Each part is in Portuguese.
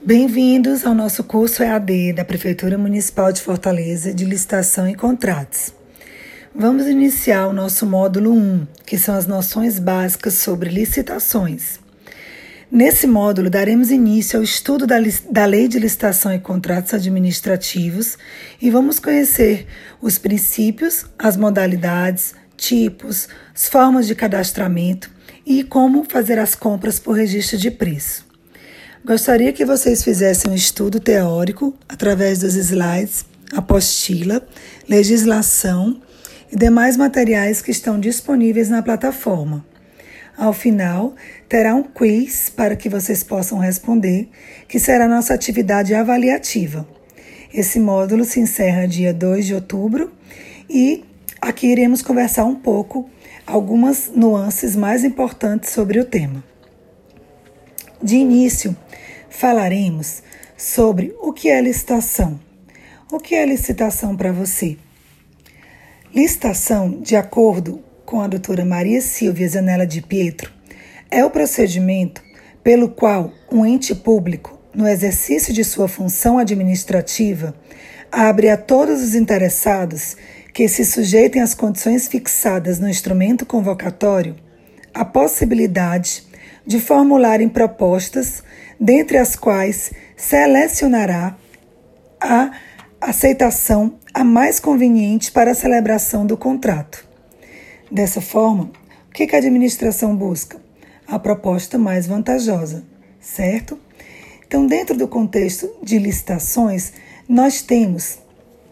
Bem-vindos ao nosso curso EAD da Prefeitura Municipal de Fortaleza de Licitação e Contratos. Vamos iniciar o nosso módulo 1, que são as noções básicas sobre licitações. Nesse módulo, daremos início ao estudo da, da Lei de Licitação e Contratos Administrativos e vamos conhecer os princípios, as modalidades, tipos, as formas de cadastramento e como fazer as compras por registro de preço. Gostaria que vocês fizessem um estudo teórico através dos slides, apostila, legislação e demais materiais que estão disponíveis na plataforma. Ao final, terá um quiz para que vocês possam responder, que será nossa atividade avaliativa. Esse módulo se encerra dia 2 de outubro e aqui iremos conversar um pouco algumas nuances mais importantes sobre o tema. De início, falaremos sobre o que é licitação. O que é licitação para você? Licitação, de acordo com a doutora Maria Silvia Zanella de Pietro, é o procedimento pelo qual um ente público, no exercício de sua função administrativa, abre a todos os interessados que se sujeitem às condições fixadas no instrumento convocatório a possibilidade de formularem propostas dentre as quais selecionará a aceitação a mais conveniente para a celebração do contrato. Dessa forma, o que a administração busca? A proposta mais vantajosa, certo? Então, dentro do contexto de licitações, nós temos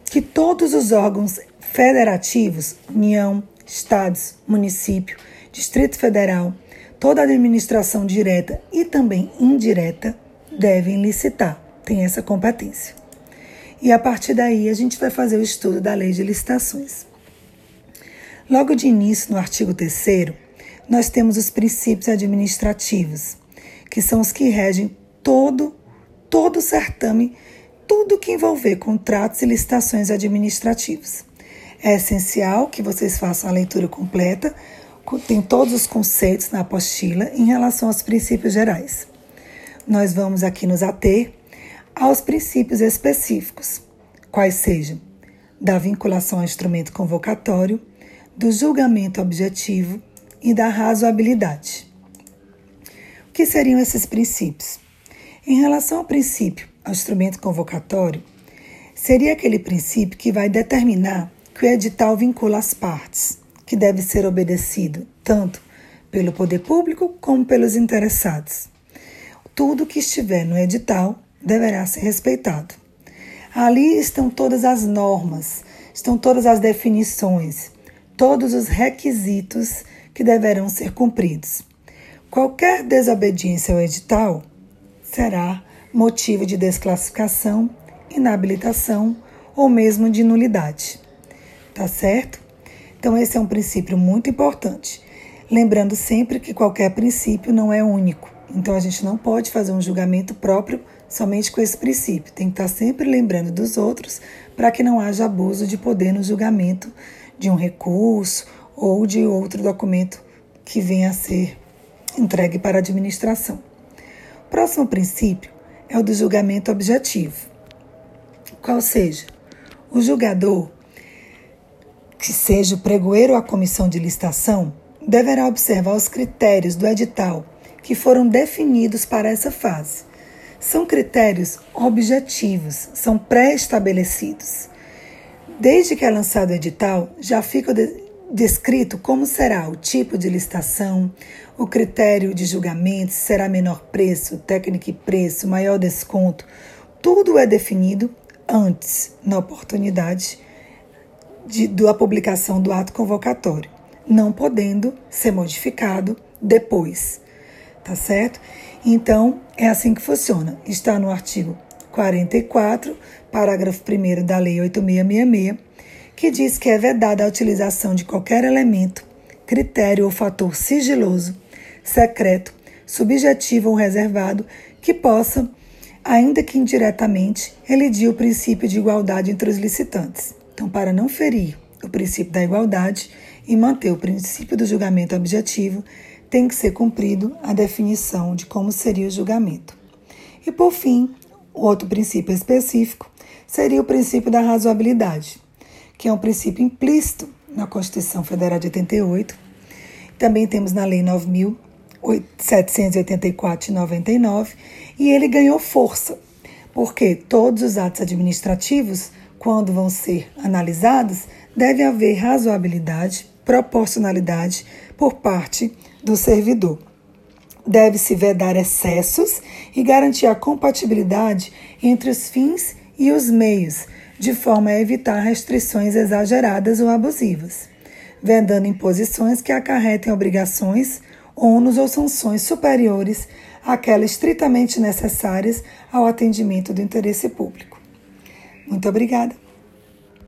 que todos os órgãos federativos, União, Estados, município, Distrito Federal, toda administração direta e também indireta devem licitar, tem essa competência. E a partir daí a gente vai fazer o estudo da lei de licitações. Logo de início, no artigo 3, nós temos os princípios administrativos, que são os que regem todo, todo o certame, tudo que envolver contratos e licitações administrativos. É essencial que vocês façam a leitura completa tem todos os conceitos na apostila em relação aos princípios gerais. Nós vamos aqui nos ater aos princípios específicos, quais sejam da vinculação ao instrumento convocatório, do julgamento objetivo e da razoabilidade. O que seriam esses princípios? Em relação ao princípio ao instrumento convocatório, seria aquele princípio que vai determinar que o edital vincula as partes que deve ser obedecido tanto pelo poder público como pelos interessados. Tudo que estiver no edital deverá ser respeitado. Ali estão todas as normas, estão todas as definições, todos os requisitos que deverão ser cumpridos. Qualquer desobediência ao edital será motivo de desclassificação, inabilitação ou mesmo de nulidade. Tá certo? Então, esse é um princípio muito importante. Lembrando sempre que qualquer princípio não é único. Então, a gente não pode fazer um julgamento próprio somente com esse princípio. Tem que estar sempre lembrando dos outros para que não haja abuso de poder no julgamento de um recurso ou de outro documento que venha a ser entregue para a administração. O próximo princípio é o do julgamento objetivo. Qual seja, o julgador que seja o pregoeiro ou a comissão de licitação, deverá observar os critérios do edital que foram definidos para essa fase. São critérios objetivos, são pré-estabelecidos. Desde que é lançado o edital, já fica descrito como será o tipo de licitação, o critério de julgamento, se será menor preço, técnica e preço, maior desconto. Tudo é definido antes, na oportunidade de, da publicação do ato convocatório, não podendo ser modificado depois. Tá certo? Então, é assim que funciona. Está no artigo 44, parágrafo 1 da Lei 8666, que diz que é vedada a utilização de qualquer elemento, critério ou fator sigiloso, secreto, subjetivo ou reservado que possa, ainda que indiretamente, elidir o princípio de igualdade entre os licitantes. Então, para não ferir o princípio da igualdade e manter o princípio do julgamento objetivo, tem que ser cumprido a definição de como seria o julgamento. E por fim, outro princípio específico seria o princípio da razoabilidade, que é um princípio implícito na Constituição Federal de 88. Também temos na Lei 9.784 de 99, e ele ganhou força, porque todos os atos administrativos, quando vão ser analisados, deve haver razoabilidade, proporcionalidade por parte do servidor. Deve-se vedar excessos e garantir a compatibilidade entre os fins e os meios, de forma a evitar restrições exageradas ou abusivas, vedando imposições que acarretem obrigações, ônus ou sanções superiores àquelas estritamente necessárias ao atendimento do interesse público. Muito obrigada.